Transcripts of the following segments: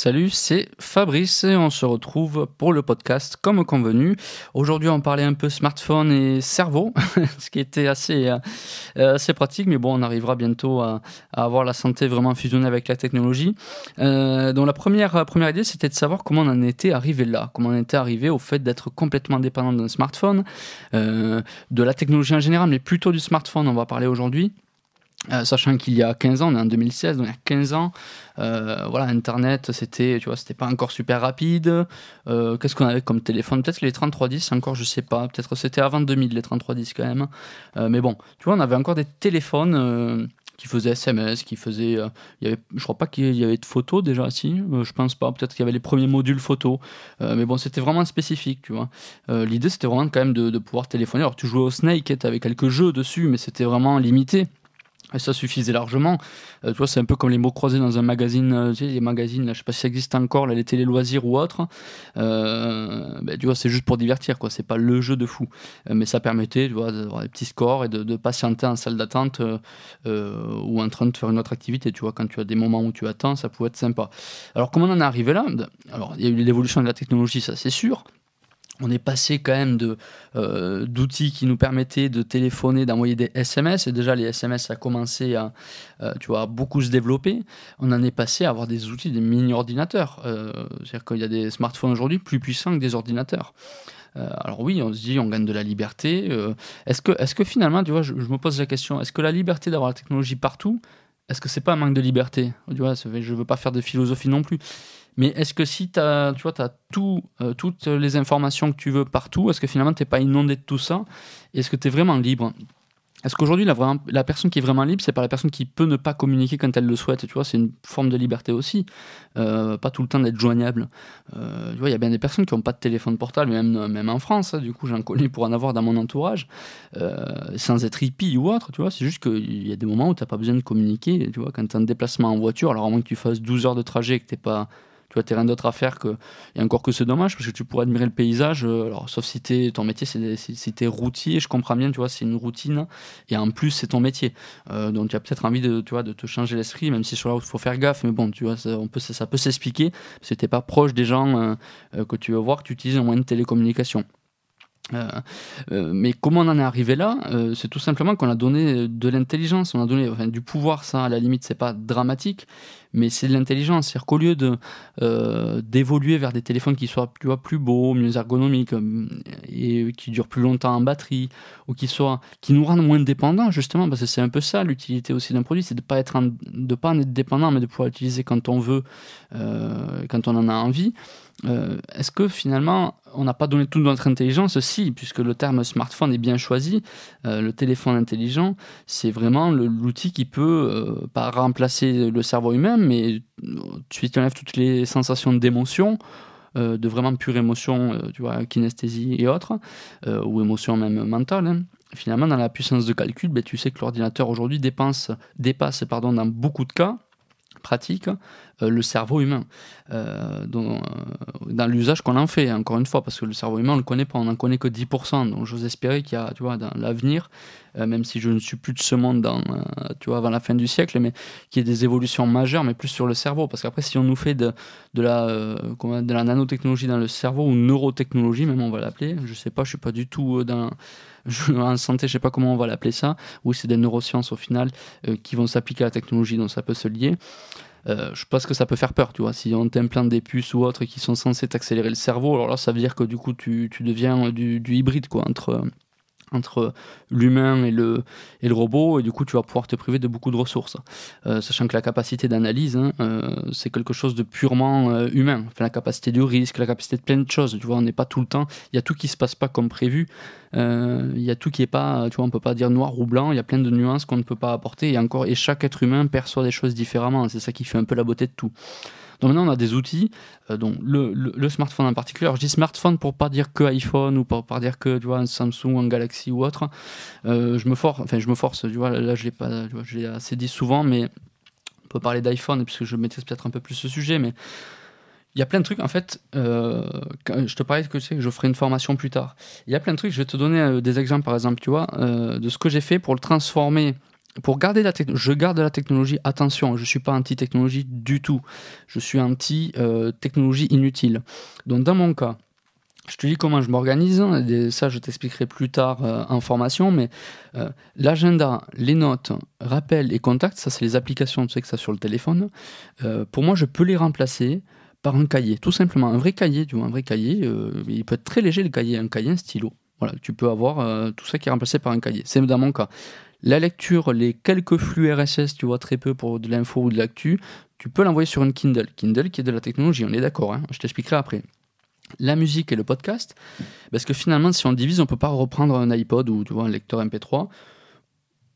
Salut, c'est Fabrice et on se retrouve pour le podcast comme convenu. Aujourd'hui, on parlait un peu smartphone et cerveau, ce qui était assez, euh, assez pratique, mais bon, on arrivera bientôt à, avoir la santé vraiment fusionnée avec la technologie. Euh, donc la première, idée, c'était de savoir comment on en était arrivé là, comment on était arrivé au fait d'être complètement dépendant d'un smartphone, euh, de la technologie en général, mais plutôt du smartphone, on va parler aujourd'hui. Euh, sachant qu'il y a 15 ans, on est en 2016, donc il y a 15 ans, euh, voilà, Internet, c'était, tu vois, c'était pas encore super rapide. Euh, qu'est-ce qu'on avait comme téléphone? Peut-être les 3310, encore, je sais pas. Peut-être c'était avant 2000 les 3310 quand même. mais bon, tu vois, on avait encore des téléphones qui faisaient SMS, qui faisaient, il y avait, je crois pas qu'il y avait de photos déjà, si, je pense pas. Peut-être qu'il y avait les premiers modules photos. mais bon, c'était vraiment spécifique, tu vois. L'idée, c'était vraiment quand même de, de, pouvoir téléphoner. Alors, tu jouais au Snake, tu avais quelques jeux dessus, mais c'était vraiment limité. Et ça suffisait largement. Euh, tu vois, c'est un peu comme les mots croisés dans un magazine, euh, tu sais, les magazines, là, je sais pas si ça existe encore, là, les télé loisirs ou autres. Euh, ben, tu vois, c'est juste pour divertir, quoi. C'est pas le jeu de fou. Euh, mais ça permettait, tu vois, d'avoir des petits scores et de, patienter en salle d'attente ou en train de faire une autre activité. Tu vois, quand tu as des moments où tu attends, ça pouvait être sympa. Alors, comment on en est arrivé là? Alors, il y a eu l'évolution de la technologie, ça c'est sûr on est passé quand même de euh, d'outils qui nous permettaient de téléphoner, d'envoyer des SMS. Et déjà, les SMS, a commencé à, euh, tu vois, beaucoup se développer. On en est passé à avoir des outils, des mini-ordinateurs. Euh, c'est-à-dire qu'il y a des smartphones aujourd'hui plus puissants que des ordinateurs. alors oui, on se dit, on gagne de la liberté. est-ce que, est que finalement, tu vois, je, me pose la question, est-ce que la liberté d'avoir la technologie partout, est-ce que c'est pas un manque de liberté? Tu vois, je veux pas faire de philosophie non plus. Mais est-ce que si as, tu vois, as euh, toutes les informations que tu veux partout, est-ce que finalement tu n'es pas inondé de tout ça? Est-ce que tu es vraiment libre? Est-ce qu'aujourd'hui, la, personne qui est vraiment libre, c'est pas la personne qui peut ne pas communiquer quand elle le souhaite Tu vois, c'est une forme de liberté aussi. Euh, pas tout le temps d'être joignable. Euh, tu vois, il y a bien des personnes qui n'ont pas de téléphone portable, même, même en France. Hein, du coup, j'en connais pour en avoir dans mon entourage, sans être hippie ou autre. Tu vois, c'est juste qu'il y a des moments où tu n'as pas besoin de communiquer. Tu vois, quand tu es en déplacement en voiture, alors à moins que tu fasses 12 heures de trajet et que tu n'es pas tu rien d'autre à faire que. Et encore que c'est dommage, parce que tu pourrais admirer le paysage, euh, alors, sauf si es, ton métier, c'est si routier, je comprends bien, tu vois, c'est une routine, et en plus, c'est ton métier. Euh, donc, tu as peut-être envie de, tu de te changer l'esprit, même si sur la route, il faut faire gaffe, mais bon, tu vois, ça, on peut, ça, peut s'expliquer, que t'es pas proche des gens euh, que tu veux voir, que tu utilises un moyen de télécommunication. Euh, euh, mais comment on en est arrivé là euh, C'est tout simplement qu'on a donné de l'intelligence, on a donné du pouvoir. Ça, à la limite, c'est pas dramatique, mais c'est de l'intelligence. C'est-à-dire qu'au lieu de d'évoluer vers des téléphones qui soient plus beaux, mieux ergonomiques et qui durent plus longtemps en batterie, ou qui soient qui nous rendent moins dépendants, justement, parce que c'est un peu ça l'utilité aussi d'un produit, c'est de pas pas en être dépendant, mais de pouvoir l'utiliser quand on veut, quand on en a envie. Euh, est-ce que finalement on n'a pas donné toute notre intelligence Si, puisque le terme smartphone est bien choisi, euh, le téléphone intelligent, c'est vraiment l'outil qui peut euh, pas remplacer le cerveau humain, mais tu enlèves toutes les sensations d'émotion, de vraiment pure émotion, tu vois, kinesthésie et autres, ou émotion même mentale. Hein. Finalement, dans la puissance de calcul, ben, tu sais que l'ordinateur aujourd'hui dépasse dans beaucoup de cas pratique euh, le cerveau humain, euh, dans, dans l'usage qu'on en fait, encore une fois, parce que le cerveau humain, on ne le connaît pas, on n'en connaît que 10%. Donc j'ose espérer qu'il y a, tu vois, dans l'avenir, euh, même si je ne suis plus de ce monde dans, tu vois, avant la fin du siècle, mais qu'il y ait des évolutions majeures, mais plus sur le cerveau. Parce qu'après, si on nous fait de, de, la, de la nanotechnologie dans le cerveau, ou neurotechnologie, même on va l'appeler, je sais pas, je suis pas du tout dans en santé, je sais pas comment on va l'appeler ça, ou c'est des neurosciences au final euh, qui vont s'appliquer à la technologie, donc ça peut se lier. Euh, je pense que ça peut faire peur, tu vois. Si on t'implante des puces ou autres qui sont censées t'accélérer le cerveau, alors là, ça veut dire que du coup, tu, tu deviens du, du, hybride, quoi, entre entre l'humain et le, et le robot, et du coup tu vas pouvoir te priver de beaucoup de ressources. Euh, sachant que la capacité d'analyse, hein, euh, c'est quelque chose de purement euh, humain. La capacité du risque, la capacité de plein de choses, tu vois, on n'est pas tout le temps, il y a tout qui se passe pas comme prévu, il y a tout qui est pas, tu vois, on peut pas dire noir ou blanc, il y a plein de nuances qu'on ne peut pas apporter, et encore, et chaque être humain perçoit des choses différemment, c'est ça qui fait un peu la beauté de tout. Donc maintenant, on a des outils, euh, donc le, le, smartphone en particulier. Alors, je dis smartphone pour pas dire que iPhone ou pour pas dire que tu vois, un Samsung, un Galaxy ou autre. Euh, je me force, enfin, je me force, tu vois, là, je l'ai pas, je l'ai assez dit souvent, mais on peut parler d'iPhone, puisque je maîtrise peut-être un peu plus ce sujet, mais il y a plein de trucs, en fait, euh, je te parlais que, tu sais, que je ferai une formation plus tard. Il y a plein de trucs, je vais te donner des exemples, par exemple, tu vois, de ce que j'ai fait pour le transformer pour garder la je garde la technologie, attention, je ne suis pas anti-technologie du tout. Je suis anti-technologie inutile. Donc dans mon cas, je te dis comment je m'organise, ça je t'expliquerai plus tard euh, en formation, mais euh, l'agenda, les notes, rappels et contacts, ça c'est les applications, tu sais que ça sur le téléphone, euh, pour moi je peux les remplacer par un cahier, tout simplement, un vrai cahier, tu vois, un vrai cahier, il peut être très léger le cahier, un cahier, un stylo, voilà, tu peux avoir tout ça qui est remplacé par un cahier, c'est dans mon cas. La lecture, les quelques flux RSS, tu vois, très peu pour de l'info ou de l'actu, tu peux l'envoyer sur une Kindle. Kindle qui est de la technologie, on est d'accord, hein je t'expliquerai après la musique et le podcast, parce que finalement, si on divise, on peut pas reprendre un iPod ou tu un lecteur MP3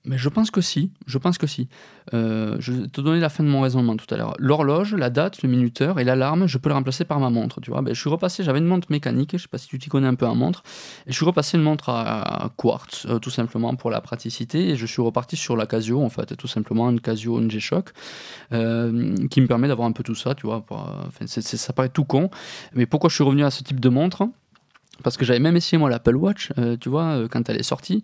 mais je pense que si, je pense que si. Euh, je vais te donner la fin de mon raisonnement tout à l'heure. L'horloge, la date, le minuteur et l'alarme, je peux le remplacer par ma montre. Tu vois, ben, je suis repassé, j'avais une montre mécanique, je sais pas si tu t'y connais un peu en montre, et je suis repassé une montre à, quartz, euh, tout simplement pour la praticité, et je suis reparti sur la Casio, en fait, tout simplement une Casio, une G-Shock, euh, qui me permet d'avoir un peu tout ça, tu vois. ça paraît tout con, mais pourquoi je suis revenu à ce type de montre? Parce que j'avais même essayé moi l'Apple Watch, tu vois, quand elle est sortie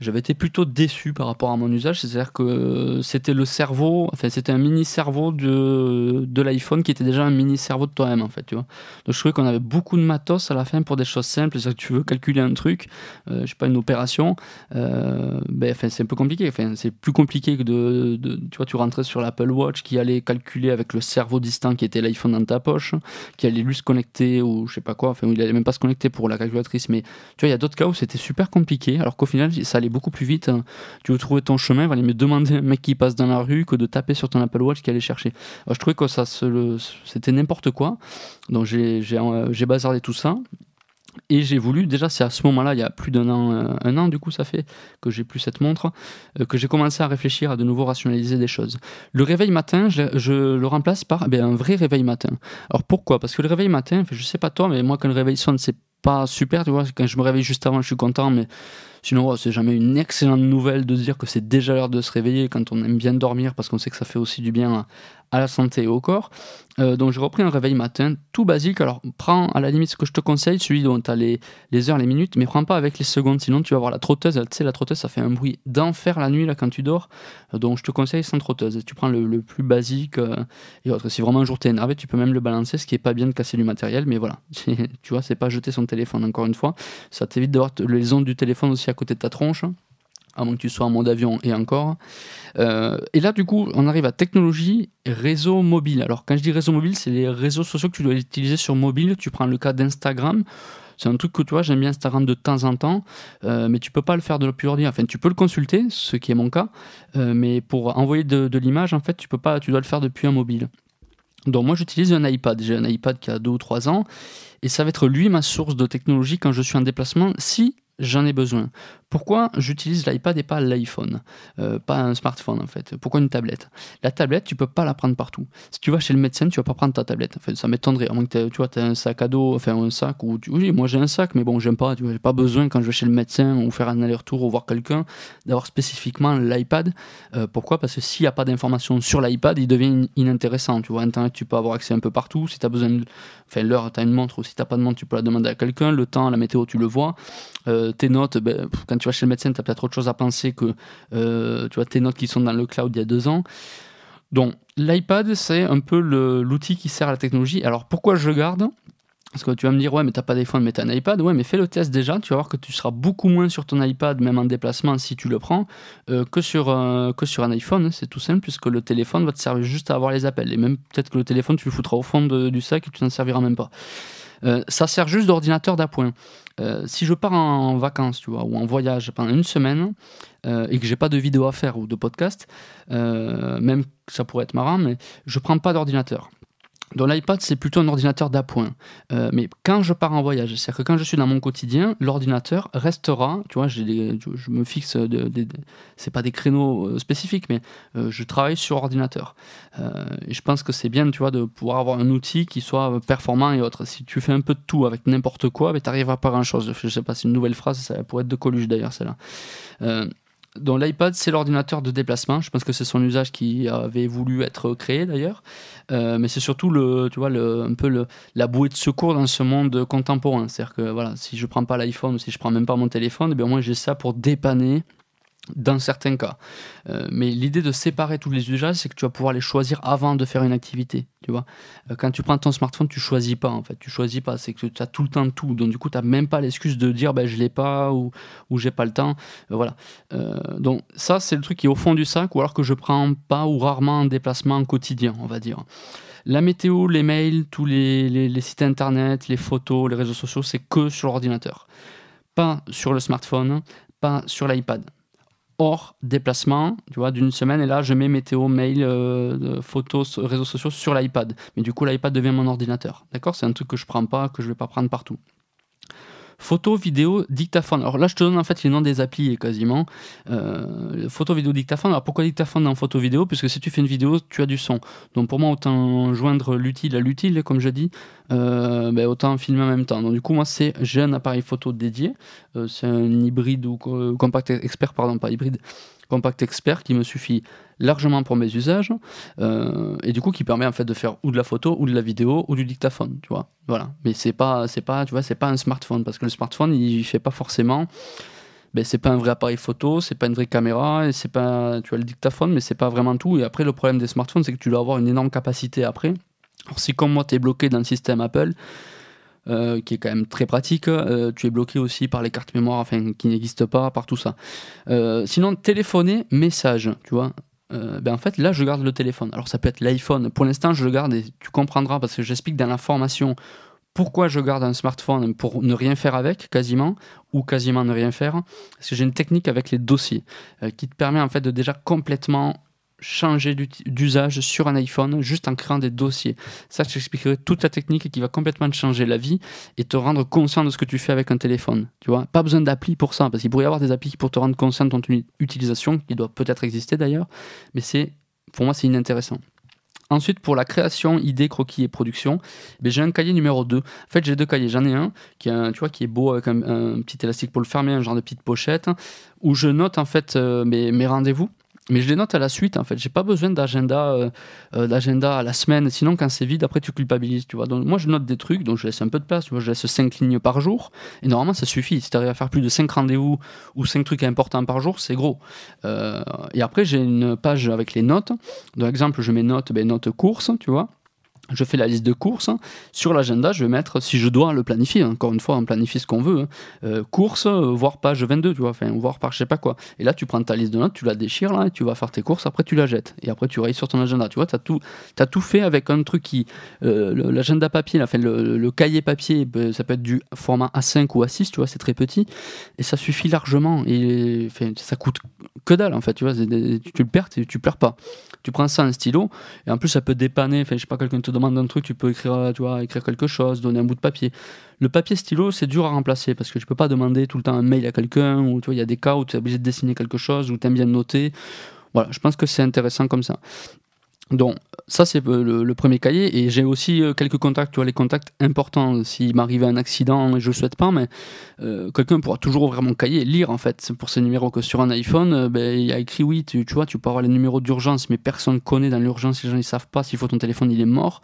j'avais été plutôt déçu par rapport à mon usage. C'est-à-dire que c'était le cerveau, enfin, c'était un mini cerveau de, de l'iPhone qui était déjà un mini cerveau de toi-même, en fait, tu vois. Donc, je trouvais qu'on avait beaucoup de matos à la fin pour des choses simples. C'est-à-dire que tu veux calculer un truc, euh, je sais pas, une opération, euh, ben, enfin, c'est un peu compliqué. Enfin, c'est plus compliqué que de, de, tu vois, tu rentrais sur l'Apple Watch qui allait calculer avec le cerveau distant qui était l'iPhone dans ta poche, qui allait lui se connecter ou je sais pas quoi, enfin, il allait même pas se connecter pour la calculatrice. Mais tu vois, il y a d'autres cas où c'était super compliqué, alors qu'au final, ça allait beaucoup plus vite. Hein. Tu veux trouver ton chemin, il va aller me demander un mec qui passe dans la rue que de taper sur ton Apple Watch qui allait chercher. je trouvais que ça c'était n'importe quoi. Donc j'ai j'ai bazardé tout ça. Et j'ai voulu, déjà c'est à ce moment-là, il y a plus d'un an, euh, un an du coup ça fait que j'ai plus cette montre, euh, que j'ai commencé à réfléchir à de nouveau rationaliser des choses. Le réveil matin, je, le remplace par eh un vrai réveil matin. Alors pourquoi? Parce que le réveil matin, je sais pas toi, mais moi quand le réveil sonne, c'est pas super, tu vois, quand je me réveille juste avant, je suis content, mais Sinon, c'est jamais une excellente nouvelle de dire que c'est déjà l'heure de se réveiller quand on aime bien dormir parce qu'on sait que ça fait aussi du bien à la santé et au corps. Euh, donc j'ai repris un réveil matin tout basique. Alors prends à la limite ce que je te conseille, celui dont tu as les, les, heures, les minutes, mais prends pas avec les secondes, sinon tu vas avoir la trotteuse. Tu sais, la trotteuse ça fait un bruit d'enfer la nuit là quand tu dors. Euh, donc je te conseille sans trotteuse. Tu prends le, plus basique euh, et autre. Si vraiment un jour tu es énervé, tu peux même le balancer, ce qui est pas bien de casser du matériel, mais voilà. tu vois, c'est pas jeter son téléphone encore une fois. Ça t'évite d'avoir les ondes du téléphone aussi à côté de ta tronche à moins que tu sois en mode avion et encore. Euh, et là, du coup, on arrive à technologie réseau mobile. Alors, quand je dis réseau mobile, c'est les réseaux sociaux que tu dois utiliser sur mobile. Tu prends le cas d'Instagram. C'est un truc que tu vois, j'aime bien Instagram de temps en temps, euh, mais tu peux pas le faire de depuis ordi. Enfin, tu peux le consulter, ce qui est mon cas, euh, mais pour envoyer de, l'image, en fait, tu peux pas, tu dois le faire depuis un mobile. Donc moi j'utilise un iPad, j'ai un iPad qui a 2 ou 3 ans, et ça va être lui ma source de technologie quand je suis en déplacement, si j'en ai besoin. Pourquoi j'utilise l'iPad et pas l'iPhone euh, Pas un smartphone en fait? Pourquoi une tablette? La tablette, tu peux pas la prendre partout. Si tu vas chez le médecin, tu vas pas prendre ta tablette. Enfin, ça m'étonnerait. À tu as un sac à dos, enfin un sac oui, moi j'ai un sac, mais bon, j'aime pas. Tu j'ai pas besoin quand je vais chez le médecin ou faire un aller-retour ou voir quelqu'un d'avoir spécifiquement l'iPad. Euh, pourquoi? Parce que s'il n'y a pas d'informations sur l'iPad, il devient inintéressant. Tu vois, Internet, tu peux avoir accès un peu partout. Si tu as besoin, de... enfin l'heure, tu as une montre ou si t'as pas de montre, tu peux la demander à quelqu'un. Le temps, la météo, tu le vois. Euh, tes notes, ben, quand tu vas chez le médecin, tu as peut-être autre chose à penser que euh, tu tes notes qui sont dans le cloud il y a deux ans. Donc l'iPad, c'est un peu l'outil qui sert à la technologie. Alors pourquoi je le garde? Parce que tu vas me dire, ouais, mais t'as pas d'iPhone, mais t'as un iPad. Ouais, mais fais le test déjà. Tu vas voir que tu seras beaucoup moins sur ton iPad, même en déplacement, si tu le prends, euh, que, sur, que sur un iPhone. C'est tout simple, puisque le téléphone va te servir juste à avoir les appels. Et même peut-être que le téléphone, tu le foutras au fond du sac et tu n'en serviras même pas. Euh, ça sert juste d'ordinateur d'appoint. Euh, si je pars en vacances, tu vois, ou en voyage pendant une semaine euh, et que j'ai pas de vidéo à faire ou de podcast, même ça pourrait être marrant, mais je prends pas d'ordinateur. Dans l'iPad, c'est plutôt un ordinateur d'appoint. Euh, mais quand je pars en voyage, c'est-à-dire que quand je suis dans mon quotidien, l'ordinateur restera, tu vois, je me fixe, de, c'est pas des créneaux euh, spécifiques, mais euh, je travaille sur ordinateur. et je pense que c'est bien, tu vois, de pouvoir avoir un outil qui soit performant et autre. Si tu fais un peu de tout avec n'importe quoi, tu n'arriveras pas à grand-chose. Je sais pas, c'est une nouvelle phrase, ça pourrait être de Coluche d'ailleurs, celle-là. Donc l'iPad, c'est l'ordinateur de déplacement. Je pense que c'est son usage qui avait voulu être créé d'ailleurs. Euh, mais c'est surtout le, tu vois, un peu la bouée de secours dans ce monde contemporain. C'est-à-dire que voilà, si je prends pas l'iPhone, si je prends même pas mon téléphone, eh bien, moins j'ai ça pour dépanner dans certains cas. Euh, mais l'idée de séparer tous les usages, c'est que tu vas pouvoir les choisir avant de faire une activité. Tu vois euh, Quand tu prends ton smartphone, tu choisis pas en fait. Tu choisis pas, c'est que tu as tout le temps tout. Donc du coup, tu n'as même pas l'excuse de dire ben, je l'ai pas ou, ou j'ai pas le temps. Euh, donc ça, c'est le truc qui est au fond du sac ou alors que je prends pas ou rarement en déplacement quotidien, on va dire. La météo, les mails, tous les sites internet, les photos, les réseaux sociaux, c'est que sur l'ordinateur. Pas sur le smartphone, pas sur l'iPad hors déplacement, tu vois, d'une semaine, et là, je mets météo, mail, euh, photos, réseaux sociaux sur l'iPad. Mais du coup, l'iPad devient mon ordinateur. D'accord? C'est un truc que je prends pas, que je vais pas prendre partout. Photo, vidéo, dictaphone. Alors là, je te donne en fait les noms des applis quasiment. Euh, photo, vidéo, dictaphone. Alors pourquoi dictaphone dans photo, vidéo? Puisque si tu fais une vidéo, tu as du son. Donc pour moi, autant joindre l'utile à l'utile, comme je dis, euh, ben, autant filmer en même temps. Donc du coup, moi, c'est j'ai un appareil photo dédié. Euh, c'est un hybride ou compact expert, pardon, pas hybride compact expert qui me suffit largement pour mes usages euh, et du coup qui permet en fait de faire ou de la photo ou de la vidéo ou du dictaphone tu vois. Voilà. Mais c'est pas c'est pas tu vois c'est pas un smartphone parce que le smartphone il fait pas forcément ben, c'est pas un vrai appareil photo c'est pas une vraie caméra et c'est pas tu vois le dictaphone mais c'est pas vraiment tout. Et après le problème des smartphones c'est que tu dois avoir une énorme capacité après. Alors si comme moi tu es bloqué dans le système Apple euh, qui est quand même très pratique. Euh, tu es bloqué aussi par les cartes mémoire, enfin, qui n'existent pas, par tout ça. Euh, sinon, téléphoner, message, tu vois. ben en fait, là, je garde le téléphone. Alors, ça peut être l'iPhone. Pour l'instant, je le garde et tu comprendras parce que j'explique dans la formation pourquoi je garde un smartphone pour ne rien faire avec, quasiment, ou quasiment ne rien faire. Parce que j'ai une technique avec les dossiers qui te permet en fait de déjà complètement changer d'usage sur un iPhone juste en créant des dossiers. Ça, je t'expliquerai toute la technique qui va complètement te changer la vie et te rendre conscient de ce que tu fais avec un téléphone. Tu vois, pas besoin d'appli pour ça, parce qu'il pourrait y avoir des applis pour te rendre conscient de ton utilisation, qui doit peut-être exister d'ailleurs, mais c'est, pour moi, c'est inintéressant. Ensuite, pour la création, idée, croquis et production, ben, j'ai un cahier numéro 2. En fait, j'ai deux cahiers. J'en ai un qui, est tu vois, qui est beau avec un, petit élastique pour le fermer, un genre de petite pochette, où je note en fait euh, mes rendez-vous mais je les note à la suite en fait. J'ai pas besoin d'agenda euh, euh, d'agenda à la semaine. Sinon quand c'est vide après tu culpabilises tu vois. Donc moi je note des trucs donc je laisse un peu de place. Tu je laisse 5 lignes par jour. Et normalement ça suffit. Si tu arrives à faire plus de 5 rendez-vous ou 5 trucs importants par jour c'est gros. Euh, et après j'ai une page avec les notes. Par exemple je mets notes ben, notes courses tu vois je fais la liste de courses. Sur l'agenda, je vais mettre, si je dois le planifier, encore une fois, on planifie ce qu'on veut, hein, euh, course, euh, voire page 22, tu vois, enfin, voire par je sais pas quoi. Et là, tu prends ta liste de notes, tu la déchires, et tu vas faire tes courses, après tu la jettes. Et après, tu rayes sur ton agenda. Tu vois, as tout, tout fait avec un truc qui. Euh, l'agenda papier, le, cahier papier, ben, ça peut être du format A5 ou A6, tu vois, c'est très petit. Et ça suffit largement. Et ça coûte que dalle, en fait, tu vois, tu, le perds, tu, tu pleures pas. Tu prends ça, un stylo, et en plus, ça peut dépanner, enfin, je sais pas, quelqu'un te demande un truc, tu peux écrire, tu vois, écrire quelque chose, donner un bout de papier. Le papier stylo, c'est dur à remplacer parce que tu peux pas demander tout le temps un mail à quelqu'un ou tu vois, il y a des cas où tu es obligé de dessiner quelque chose ou tu aimes bien noter. Voilà, je pense que c'est intéressant comme ça. Donc, ça, c'est le, premier cahier. Et j'ai aussi euh, quelques contacts, tu vois, les contacts importants. S'il m'arrivait un accident, je le souhaite pas, mais euh, quelqu'un pourra toujours ouvrir mon cahier lire, en fait, pour ces numéros. Que sur un iPhone, euh, ben, il a écrit, oui, tu, vois, tu peux avoir les numéros d'urgence, mais personne ne connaît dans l'urgence, les gens ne savent pas s'il faut ton téléphone, il est mort.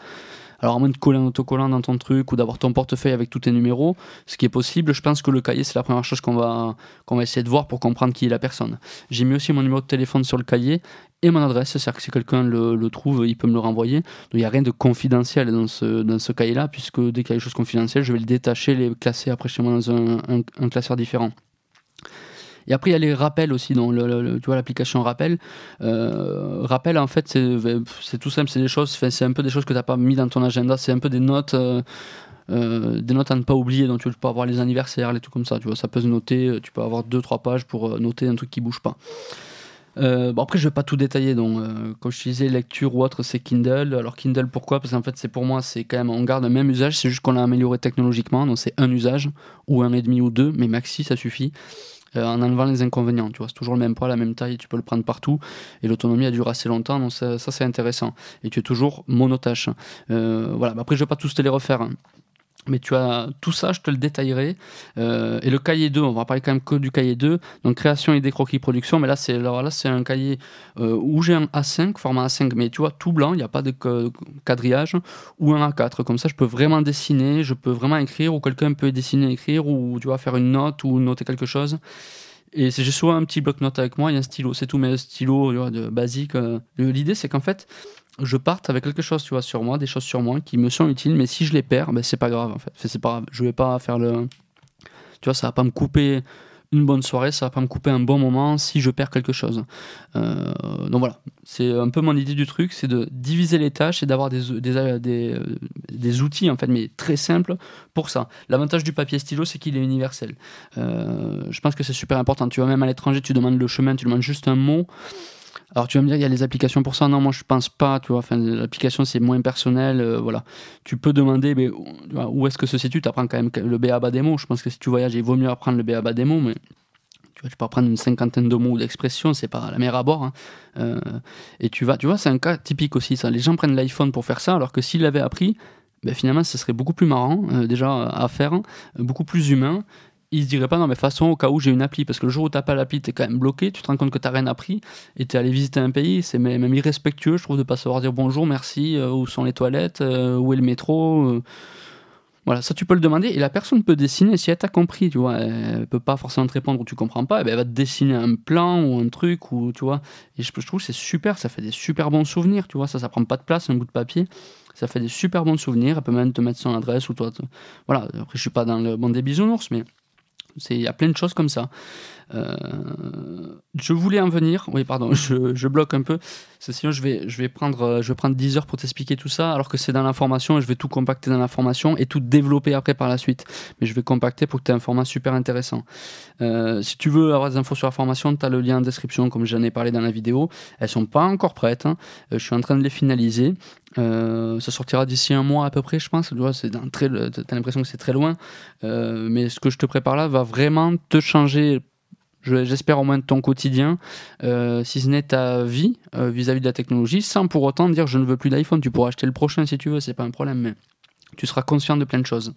Alors, à moins de coller un autocollant dans ton truc ou d'avoir ton portefeuille avec tous tes numéros, ce qui est possible, je pense que le cahier, c'est la première chose qu'on va, essayer de voir pour comprendre qui est la personne. J'ai mis aussi mon numéro de téléphone sur le cahier et mon adresse, c'est-à-dire que si quelqu'un le, trouve, il peut me le renvoyer. Donc, il n'y a rien de confidentiel dans ce, cahier-là, puisque dès qu'il y a des choses confidentielles, je vais le détacher, les classer après chez moi dans un classeur différent. Et après, il y a les rappels aussi, dans tu vois, l'application rappel. Euh, rappel, en fait, c'est tout simple, c'est des choses, c'est un peu des choses que tu n'as pas mis dans ton agenda, c'est un peu des notes. Euh, euh, des notes à ne pas oublier, donc tu peux avoir les anniversaires, les trucs comme ça, tu vois, ça peut se noter, tu peux avoir deux trois pages pour noter un truc qui bouge pas. bon après je vais pas tout détailler. Donc quand je disais lecture ou autre c'est Kindle. Alors Kindle pourquoi? Parce qu'en fait c'est pour moi c'est quand même on garde le même usage. C'est juste qu'on l'a amélioré technologiquement. Donc c'est un usage ou un et demi ou deux. Mais maxi ça suffit euh, en enlevant les inconvénients. Tu vois, c'est toujours le même poids, la même taille, tu peux le prendre partout. Et l'autonomie a duré assez longtemps, donc ça, c'est intéressant. Et tu es toujours monotâche. Euh, voilà, après je vais pas tous te les refaire. Hein. Mais tu as tout ça, je te le détaillerai. Euh, et le cahier 2, on va parler quand même que du cahier 2. Donc création, idée, croquis, production. Mais là, c'est là, c'est un cahier euh, où j'ai un A5, format A5, mais tu vois, tout blanc, il n'y a pas de quadrillage, ou un A4. Comme ça, je peux vraiment dessiner, je peux vraiment écrire, ou quelqu'un peut dessiner, écrire, ou tu vois, faire une note, ou noter quelque chose. Et j'ai souvent un petit bloc-notes avec moi, a un stylo, c'est tout, mais un stylo de basique. L'idée, c'est qu'en fait, je parte avec quelque chose, tu vois, sur moi, des choses sur moi qui me sont utiles, mais si je les perds, ben, c'est pas grave, en fait. C'est pas grave. Je vais pas faire le. Tu vois, ça va pas me couper une bonne soirée, ça va pas me couper un bon moment si je perds quelque chose. Euh, donc voilà, c'est un peu mon idée du truc, c'est de diviser les tâches et d'avoir des, des, des, des, outils, en fait, mais très simples pour ça. L'avantage du papier stylo, c'est qu'il est universel. Euh, je pense que c'est super important. Tu vas même à l'étranger, tu demandes le chemin, tu demandes juste un mot. Alors tu vas me dire, il y a les applications pour ça. Non, moi je pense pas. Tu vois, enfin, l'application c'est moins personnel. Euh, voilà. Tu peux demander, mais où est-ce que se situe? Tu apprends quand même le BABA des mots. Je pense que si tu voyages, il vaut mieux apprendre le BABA des mots, mais tu, vois, tu peux apprendre une cinquantaine de mots ou d'expressions, c'est pas la mer à bord. Hein. Euh, et tu vas, tu vois, c'est un cas typique aussi. Ça. Les gens prennent l'iPhone pour faire ça, alors que s'ils l'avaient appris, ben, finalement, ce serait beaucoup plus marrant euh, déjà à faire, beaucoup plus humain il se dirait pas non mais façon au cas où j'ai une appli. Parce que le jour où t'as pas l'appli t'es quand même bloqué. Tu te rends compte que t'as rien appris et t'es allé visiter un pays. C'est même irrespectueux je trouve de pas savoir dire bonjour merci euh, où sont les toilettes euh, où est le métro euh. voilà. Ça tu peux le demander et la personne peut dessiner si elle t'a compris tu vois. Elle peut pas forcément te répondre ou tu comprends pas. Eh ben, elle va te dessiner un plan ou un truc ou tu vois. Et je, je trouve c'est super. Ça fait des super bons souvenirs tu vois. Ça ça prend pas de place un bout de papier. Ça fait des super bons souvenirs. Elle peut même te mettre son adresse ou toi voilà. Après je suis pas dans le monde des bisounours mais il y a plein de choses comme ça. Euh, je voulais en venir. Oui, pardon, je, bloque un peu. Sinon, je vais, je, vais prendre, euh, je vais prendre 10 heures pour t'expliquer tout ça, alors que c'est dans l'information et je vais tout compacter dans l'information et tout développer après par la suite. Mais je vais compacter pour que tu aies un format super intéressant. Euh, si tu veux avoir des infos sur la formation, tu as le lien en description, comme j'en ai parlé dans la vidéo. Elles sont pas encore prêtes. Hein. je suis en train de les finaliser. ça sortira d'ici un mois à peu près, je pense. Tu vois, as l'impression que c'est très loin. mais ce que je te prépare là va vraiment te changer j'espère au moins de ton quotidien, euh, si ce n'est ta vie euh, vis-à-vis de la technologie, sans pour autant dire je ne veux plus d'iPhone. Tu pourras acheter le prochain si tu veux, c'est pas un problème, mais tu seras conscient de plein de choses.